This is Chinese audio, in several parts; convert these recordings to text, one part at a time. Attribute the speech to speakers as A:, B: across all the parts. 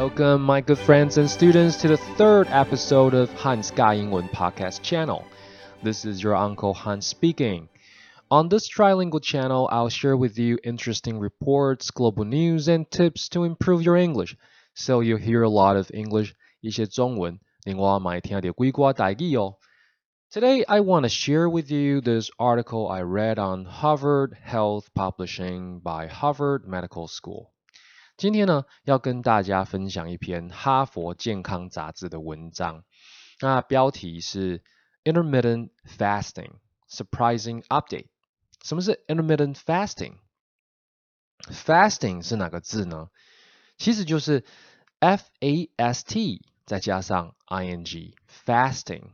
A: Welcome, my good friends and students, to the third episode of Hans 尬英文 podcast channel. This is your Uncle Hans speaking. On this trilingual channel, I'll share with you interesting reports, global news, and tips to improve your English. So you'll hear a lot of English, 一些中文，另外买听到几挂台语哦。Today, I want to share with you this article I read on Harvard Health Publishing by Harvard Medical School. 今天呢，要跟大家分享一篇哈佛健康杂志的文章。那标题是 Intermittent Fasting Surprising Update。什么是 Intermittent Fasting？Fasting 是哪个字呢？其实就是 F A S T 再加上 I N G Fasting。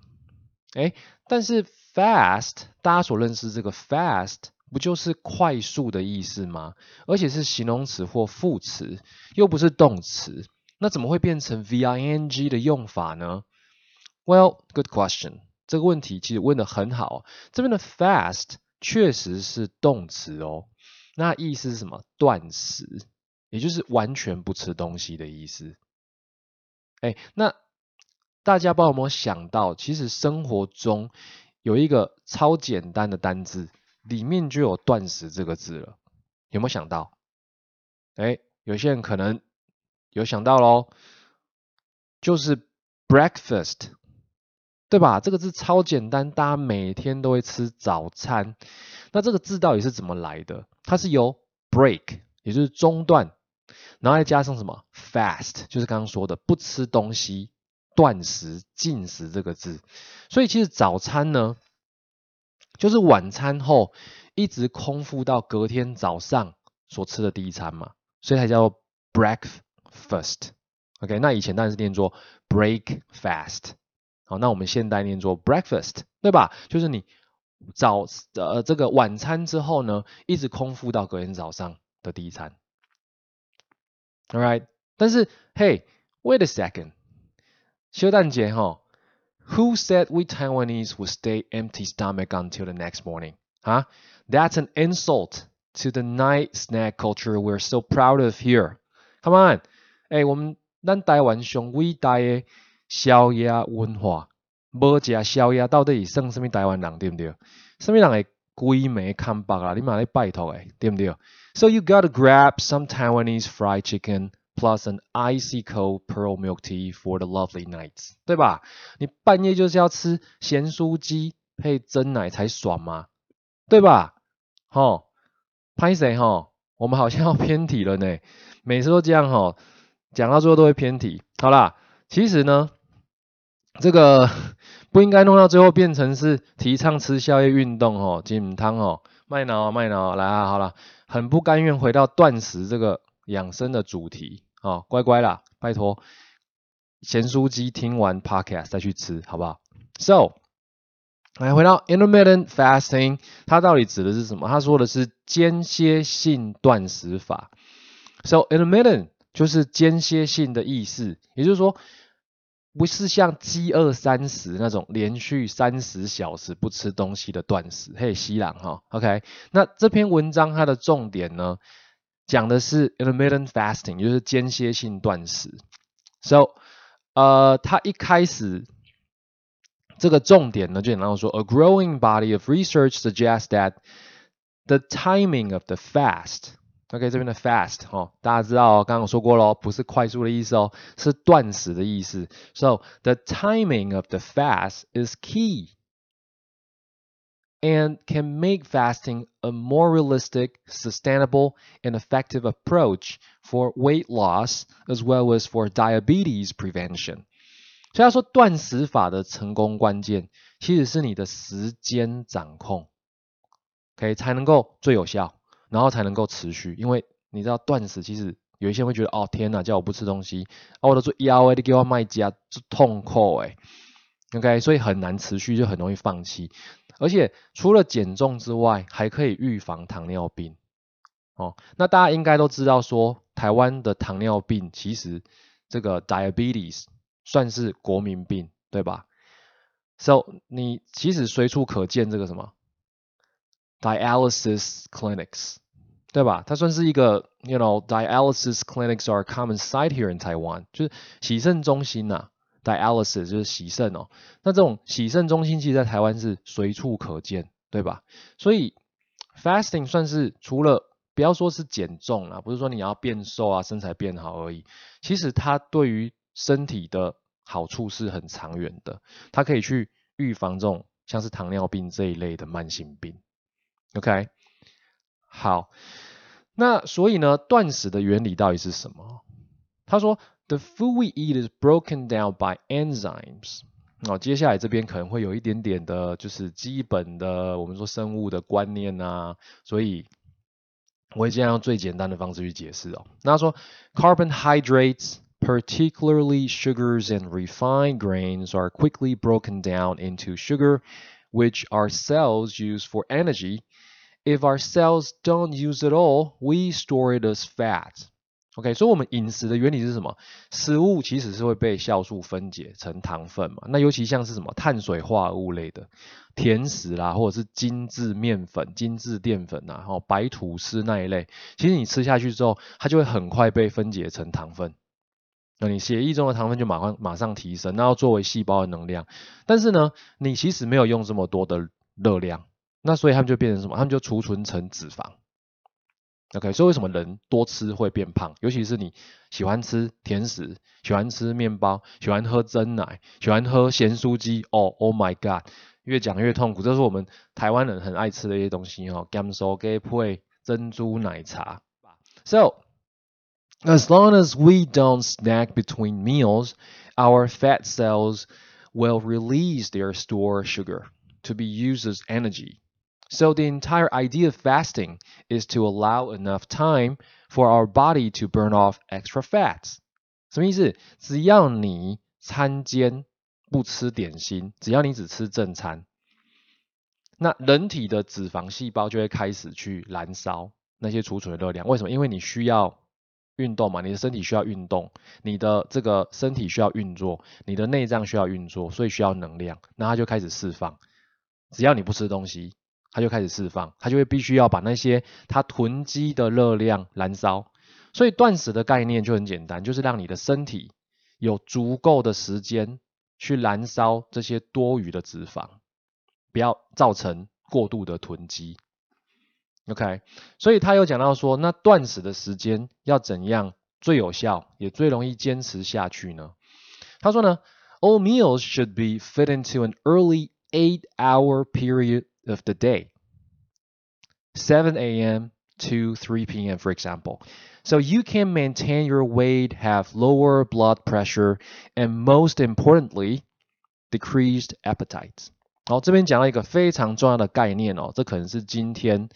A: 哎，但是 Fast 大家所认识这个 Fast。不就是快速的意思吗？而且是形容词或副词，又不是动词，那怎么会变成 v i n g 的用法呢？Well, good question。这个问题其实问的很好。这边的 fast 确实是动词哦，那意思是什么？断食，也就是完全不吃东西的意思。哎，那大家不知道有没有想到，其实生活中有一个超简单的单字。里面就有断食这个字了，有没有想到？哎，有些人可能有想到喽，就是 breakfast，对吧？这个字超简单，大家每天都会吃早餐。那这个字到底是怎么来的？它是由 break，也就是中断，然后再加上什么 fast，就是刚刚说的不吃东西、断食、禁食这个字。所以其实早餐呢？就是晚餐后一直空腹到隔天早上所吃的第一餐嘛，所以才叫 breakfast。OK，那以前当然是念作 break fast。好，那我们现代念作 breakfast，对吧？就是你早呃这个晚餐之后呢，一直空腹到隔天早上的第一餐。All right，但是 Hey，wait a second，休蛋节哈。Who said we Taiwanese would stay empty stomach until the next morning? Huh? That's an insult to the night snack culture we're so proud of here. Come on，哎，我们咱台湾上伟大的宵夜文化，无食宵夜到底算什么台湾人，对不对？什么人会规暝看白啦？你嘛咧拜托诶，对不对？So you gotta grab some Taiwanese fried chicken Plus an icy cold pearl milk tea for the lovely nights，对吧？你半夜就是要吃咸酥鸡配真奶才爽嘛，对吧？吼，拍谁吼？我们好像要偏题了呢，每次都这样吼，讲到最后都会偏题。好啦，其实呢，这个 不应该弄到最后变成是提倡吃宵夜运动吼，金汤吼，麦脑麦脑，来啊，好了，很不甘愿回到断食这个养生的主题。哦，乖乖啦，拜托，咸酥鸡听完 podcast 再去吃，好不好？So，来回到 intermittent fasting，它到底指的是什么？他说的是间歇性断食法。So intermittent 就是间歇性的意思，也就是说，不是像饥饿三十那种连续三十小时不吃东西的断食。嘿，西朗哈，OK，那这篇文章它的重点呢？讲的是 intermittent fasting，就是间歇性断食。So，呃，它一开始这个重点呢，就简单说，a growing body of research suggests that the timing of the fast，OK，这边的 fast 哈，大家知道哦，刚刚我说过咯，不是快速的意思哦，是断食的意思。So the timing of the fast is key and can make fasting a more realistic, sustainable, and effective approach for weight loss as well as for diabetes prevention. 所以他说，断食法的成功关键其实是你的时间掌控，OK 才能够最有效，然后才能够持续。因为你知道断食，其实有一些人会觉得，哦天哪，叫我不吃东西，啊我都做腰诶，你给我卖家就痛苦诶。OK，所以很难持续，就很容易放弃。而且除了减重之外，还可以预防糖尿病。哦，那大家应该都知道，说台湾的糖尿病其实这个 diabetes 算是国民病，对吧？So 你其实随处可见这个什么 dialysis clinics，对吧？它算是一个，you know dialysis clinics are common sight here in Taiwan，就是洗肾中心呐，dialysis 就是洗肾哦。那这种洗肾中心其实在台湾是随处可见，对吧？所以 fasting 算是除了不要说是减重啊，不是说你要变瘦啊，身材变好而已。其实它对于身体的好处是很长远的，它可以去预防这种像是糖尿病这一类的慢性病。OK，好。那所以呢，断食的原理到底是什么？他说 ，The food we eat is broken down by enzymes。哦，接下来这边可能会有一点点的，就是基本的我们说生物的观念啊，所以我会尽量用最简单的方式去解释哦。那他说，carbohydrates, particularly sugars and refined grains, are quickly broken down into sugar, which our cells use for energy. If our cells don't use it all, we store it as fat. OK，所以我们饮食的原理是什么？食物其实是会被酵素分解成糖分嘛。那尤其像是什么碳水化合物类的甜食啦，或者是精致面粉、精致淀粉呐，然后白吐司那一类，其实你吃下去之后，它就会很快被分解成糖分。那你血液中的糖分就马上马上提升，那要作为细胞的能量。但是呢，你其实没有用这么多的热量。那所以他们就变成什么？他们就储存成脂肪。OK，所以为什么人多吃会变胖？尤其是你喜欢吃甜食、喜欢吃面包、喜欢喝真奶、喜欢喝咸酥鸡。哦，Oh my God，越讲越痛苦。这是我们台湾人很爱吃的一些东西哦。甘酥鸡配珍珠奶茶。So as long as we don't snack between meals, our fat cells will release their stored sugar to be used as energy. So the entire idea of fasting is to allow enough time for our body to burn off extra fats。什么意思？只要你餐间不吃点心，只要你只吃正餐，那人体的脂肪细胞就会开始去燃烧那些储存的热量。为什么？因为你需要运动嘛，你的身体需要运动，你的这个身体需要运作，你的内脏需要运作，所以需要能量，那它就开始释放。只要你不吃东西。它就开始释放，它就会必须要把那些它囤积的热量燃烧。所以断食的概念就很简单，就是让你的身体有足够的时间去燃烧这些多余的脂肪，不要造成过度的囤积。OK，所以他有讲到说，那断食的时间要怎样最有效，也最容易坚持下去呢？他说呢，All meals should be fit into an early eight-hour period. of the day 7 a.m. to 3 p.m., for example. So you can maintain your weight, have lower blood pressure, and most importantly, decreased appetite. 好，这边讲到一个非常重要的概念哦，这可能是今天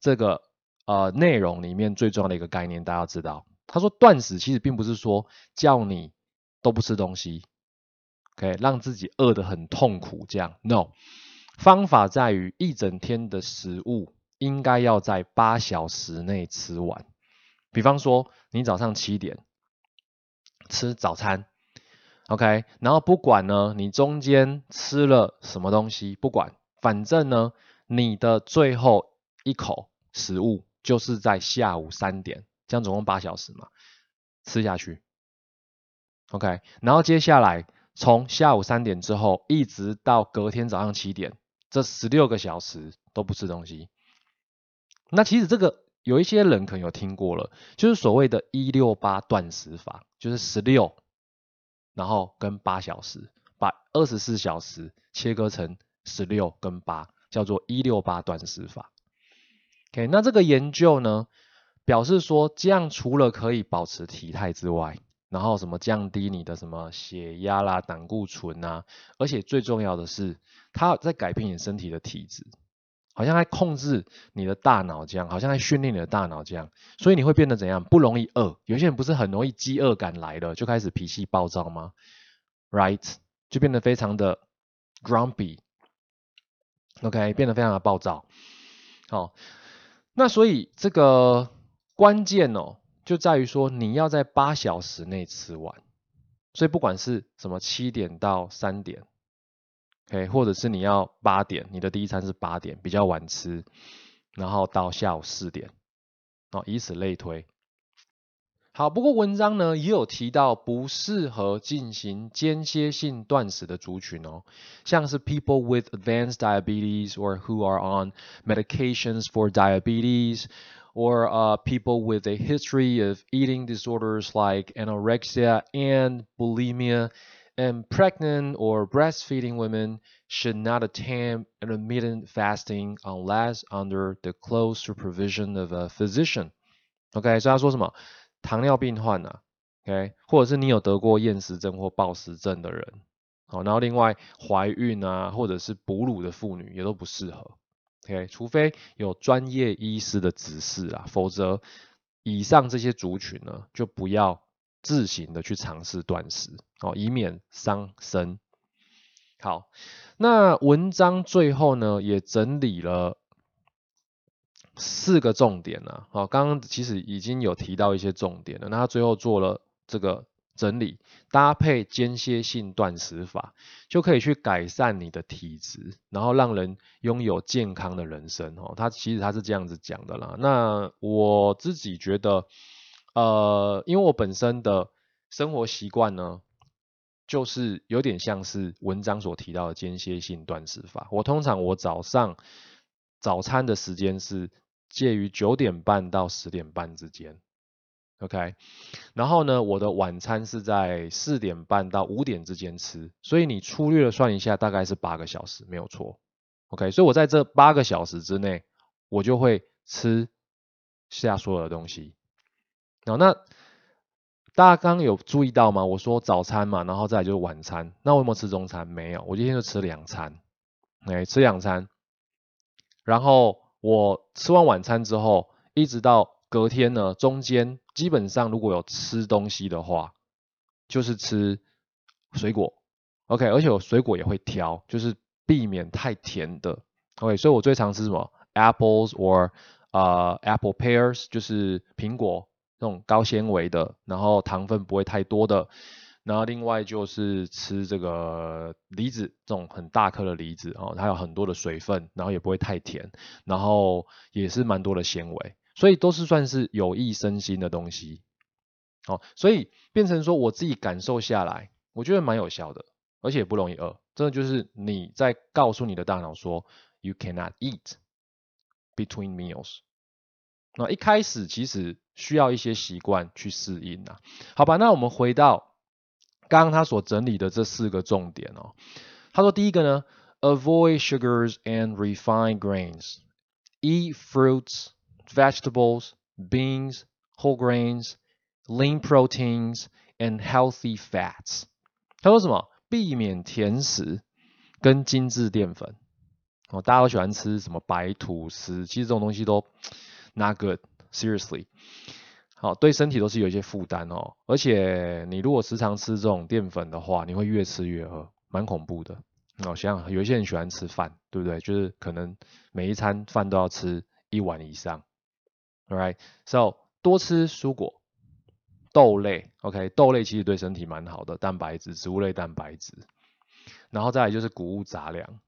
A: 这个呃内容里面最重要的一个概念，大家要知道。他说断食其实并不是说叫你都不吃东西，OK，让自己饿得很痛苦这样，No。 方法在于一整天的食物应该要在八小时内吃完。比方说，你早上七点吃早餐，OK，然后不管呢你中间吃了什么东西，不管，反正呢你的最后一口食物就是在下午三点，这样总共八小时嘛，吃下去，OK，然后接下来从下午三点之后一直到隔天早上七点。这十六个小时都不吃东西，那其实这个有一些人可能有听过了，就是所谓的“一六八断食法”，就是十六，然后跟八小时，把二十四小时切割成十六跟八，叫做“一六八断食法”。OK，那这个研究呢，表示说这样除了可以保持体态之外，然后什么降低你的什么血压啦、胆固醇啊，而且最重要的是，它在改变你身体的体质，好像在控制你的大脑这样，好像在训练你的大脑这样，所以你会变得怎样？不容易饿。有些人不是很容易饥饿感来了，就开始脾气暴躁吗？Right，就变得非常的 grumpy，OK，变得非常的暴躁。好，那所以这个关键哦。就在于说你要在八小时内吃完，所以不管是什么七点到三点，OK，或者是你要八点，你的第一餐是八点，比较晚吃，然后到下午四点哦，以此类推。好，不过文章呢也有提到不适合进行间歇性断食的族群哦，像是 people with advanced diabetes or who are on medications for diabetes or uh, people with a history of eating disorders like anorexia and bulimia and pregnant or breastfeeding women should not attempt intermittent fasting unless under the close supervision of a physician. OK，所以他说什么？糖尿病患啊，OK，或者是你有得过厌食症或暴食症的人，好，然后另外怀孕啊，或者是哺乳的妇女也都不适合 ，OK，除非有专业医师的指示啊，否则以上这些族群呢，就不要自行的去尝试断食，哦，以免伤身。好，那文章最后呢，也整理了。四个重点呢，好，刚刚其实已经有提到一些重点了，那他最后做了这个整理，搭配间歇性断食法，就可以去改善你的体质，然后让人拥有健康的人生哦。他其实他是这样子讲的啦。那我自己觉得，呃，因为我本身的生活习惯呢，就是有点像是文章所提到的间歇性断食法。我通常我早上早餐的时间是。介于九点半到十点半之间，OK，然后呢，我的晚餐是在四点半到五点之间吃，所以你粗略的算一下，大概是八个小时，没有错，OK，所以我在这八个小时之内，我就会吃下所有的东西。然后，那大家刚刚有注意到吗？我说早餐嘛，然后再就是晚餐，那我有没有吃中餐？没有，我今天就吃两餐，OK，吃两餐，然后。我吃完晚餐之后，一直到隔天呢，中间基本上如果有吃东西的话，就是吃水果，OK，而且我水果也会挑，就是避免太甜的，OK，所以我最常吃什么？Apples or 呃 Apple pears，就是苹果那种高纤维的，然后糖分不会太多的。然后另外就是吃这个梨子，这种很大颗的梨子哦，它有很多的水分，然后也不会太甜，然后也是蛮多的纤维，所以都是算是有益身心的东西。好，所以变成说我自己感受下来，我觉得蛮有效的，而且不容易饿。真的就是你在告诉你的大脑说，You cannot eat between meals。那一开始其实需要一些习惯去适应啊。好吧，那我们回到。刚刚他所整理的这四个重点哦，他说第一个呢，avoid sugars and refined grains, eat fruits, vegetables, beans, whole grains, lean proteins and healthy fats。他说什么？避免甜食跟精致淀粉。哦，大家都喜欢吃什么白吐司，其实这种东西都 not good, seriously。好，对身体都是有一些负担哦，而且你如果时常吃这种淀粉的话，你会越吃越饿，蛮恐怖的。哦，像有一些人喜欢吃饭，对不对？就是可能每一餐饭都要吃一碗以上。Alright，so 多吃蔬果、豆类，OK，豆类其实对身体蛮好的，蛋白质、植物类蛋白质。然后再来就是谷物杂粮。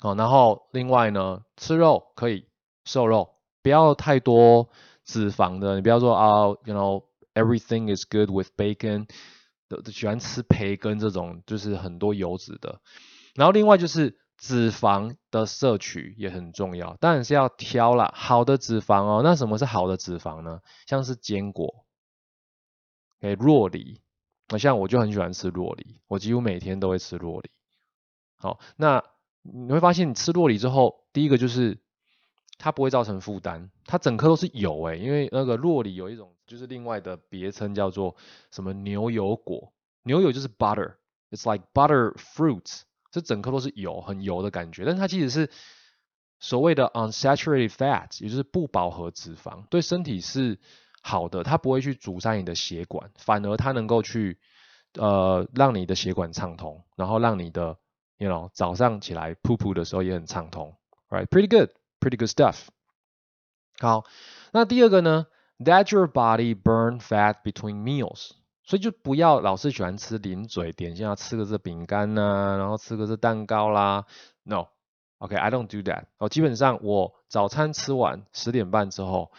A: 哦，然后另外呢，吃肉可以瘦肉，不要太多。脂肪的，你不要说啊，you know everything is good with bacon，喜欢吃培根这种，就是很多油脂的。然后另外就是脂肪的摄取也很重要，当然是要挑啦，好的脂肪哦。那什么是好的脂肪呢？像是坚果，诶，洛梨，那像我就很喜欢吃洛梨，我几乎每天都会吃洛梨。好，那你会发现你吃洛梨之后，第一个就是。它不会造成负担，它整颗都是油诶，因为那个洛梨有一种就是另外的别称叫做什么牛油果，牛油就是 butter，it's like butter fruits，这整颗都是油，很油的感觉，但它其实是所谓的 unsaturated fat，也就是不饱和脂肪，对身体是好的，它不会去阻塞你的血管，反而它能够去呃让你的血管畅通，然后让你的 you know 早上起来噗噗的时候也很畅通，right，pretty good。Pretty good stuff。好，那第二个呢？That your body burn fat between meals。所以就不要老是喜欢吃零嘴点心啊，吃个这饼干呐，然后吃个这蛋糕啦。No，OK，I don't do that。哦，基本上我早餐吃完十点半之后，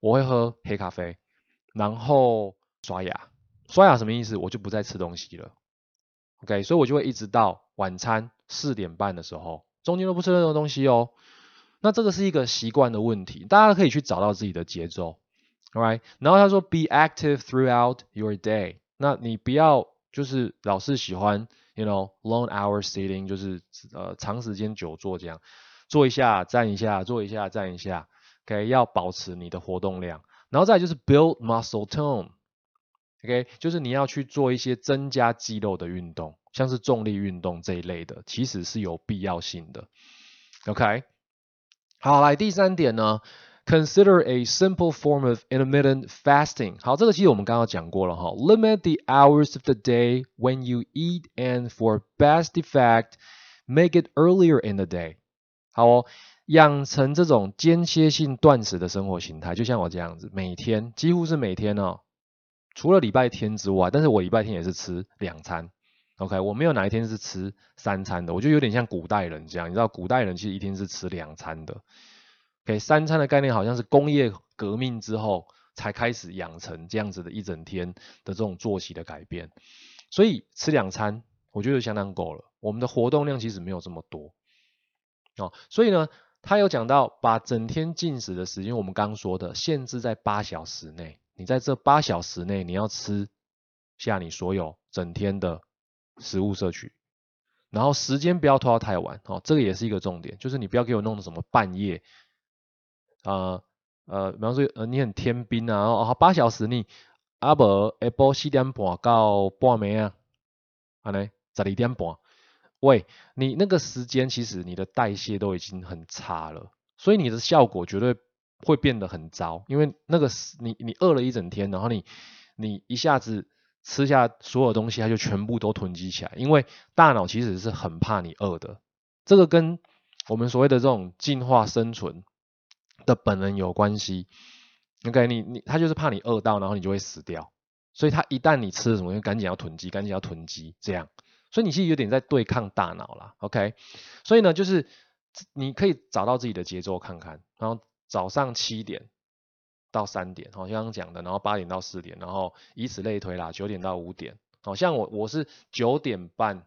A: 我会喝黑咖啡，然后刷牙。刷牙什么意思？我就不再吃东西了。OK，所以我就会一直到晚餐四点半的时候，中间都不吃任何东西哦。那这个是一个习惯的问题，大家可以去找到自己的节奏 Right，。然后他说，Be active throughout your day。那你不要就是老是喜欢，you know，long hour sitting，就是呃长时间久坐这样，坐一下站一下，坐一下站一下，OK，要保持你的活动量。然后再就是 build muscle tone，OK，就是你要去做一些增加肌肉的运动，像是重力运动这一类的，其实是有必要性的，OK。好，来第三点呢，consider a simple form of intermittent fasting。好，这个其实我们刚刚讲过了哈，limit the hours of the day when you eat and for best effect make it earlier in the day。好哦，养成这种间歇性断食的生活形态，就像我这样子，每天几乎是每天哦，除了礼拜天之外，但是我礼拜天也是吃两餐。OK，我没有哪一天是吃三餐的，我就有点像古代人这样，你知道古代人其实一天是吃两餐的。OK，三餐的概念好像是工业革命之后才开始养成这样子的一整天的这种作息的改变，所以吃两餐我觉得相当够了。我们的活动量其实没有这么多哦，所以呢，他有讲到把整天进食的时间，我们刚说的限制在八小时内，你在这八小时内你要吃下你所有整天的。食物摄取，然后时间不要拖到太晚哦，这个也是一个重点，就是你不要给我弄的什么半夜，呃呃，比方说呃你很天兵啊，哦八小时你阿伯下晡四点半到半暝啊，安尼十二点半，喂，你那个时间其实你的代谢都已经很差了，所以你的效果绝对会变得很糟，因为那个你你饿了一整天，然后你你一下子。吃下所有东西，它就全部都囤积起来，因为大脑其实是很怕你饿的。这个跟我们所谓的这种进化生存的本能有关系。OK，你你他就是怕你饿到，然后你就会死掉。所以他一旦你吃了什么，就赶紧要囤积，赶紧要囤积，这样。所以你其实有点在对抗大脑啦。OK，所以呢，就是你可以找到自己的节奏看看，然后早上七点。到三点，好，像刚讲的，然后八点到四点，然后以此类推啦，九点到五点，好像我我是九点半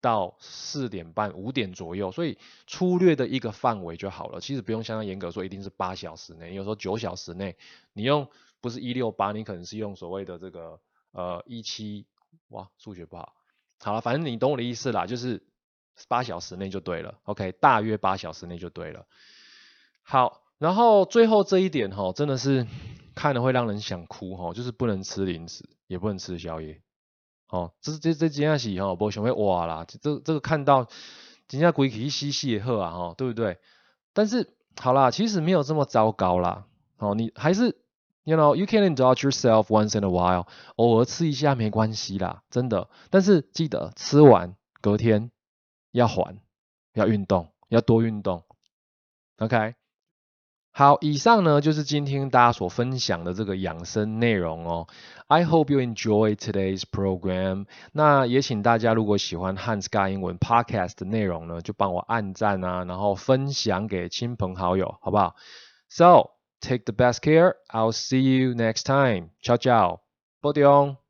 A: 到四点半，五点左右，所以粗略的一个范围就好了，其实不用相当严格说一定是八小时内，有时候九小时内，你用不是一六八，你可能是用所谓的这个呃一七，哇，数学不好，好了，反正你懂我的意思啦，就是八小时内就对了，OK，大约八小时内就对了，好。然后最后这一点哈，真的是看了会让人想哭哈，就是不能吃零食，也不能吃宵夜，哦，这这这几样事哦，不想会哇啦，这这个看到人家鬼气嘻嘻也喝啊哈，对不对？但是好啦，其实没有这么糟糕啦，哦，你还是，you know you can indulge yourself once in a while，偶尔吃一下没关系啦，真的，但是记得吃完隔天要还，要运动，要多运动，OK。好，以上呢就是今天大家所分享的这个养生内容哦。I hope you enjoy today's program。那也请大家如果喜欢汉斯盖英文 Podcast 的内容呢，就帮我按赞啊，然后分享给亲朋好友，好不好？So take the best care. I'll see you next time. Ciao ciao. 保重。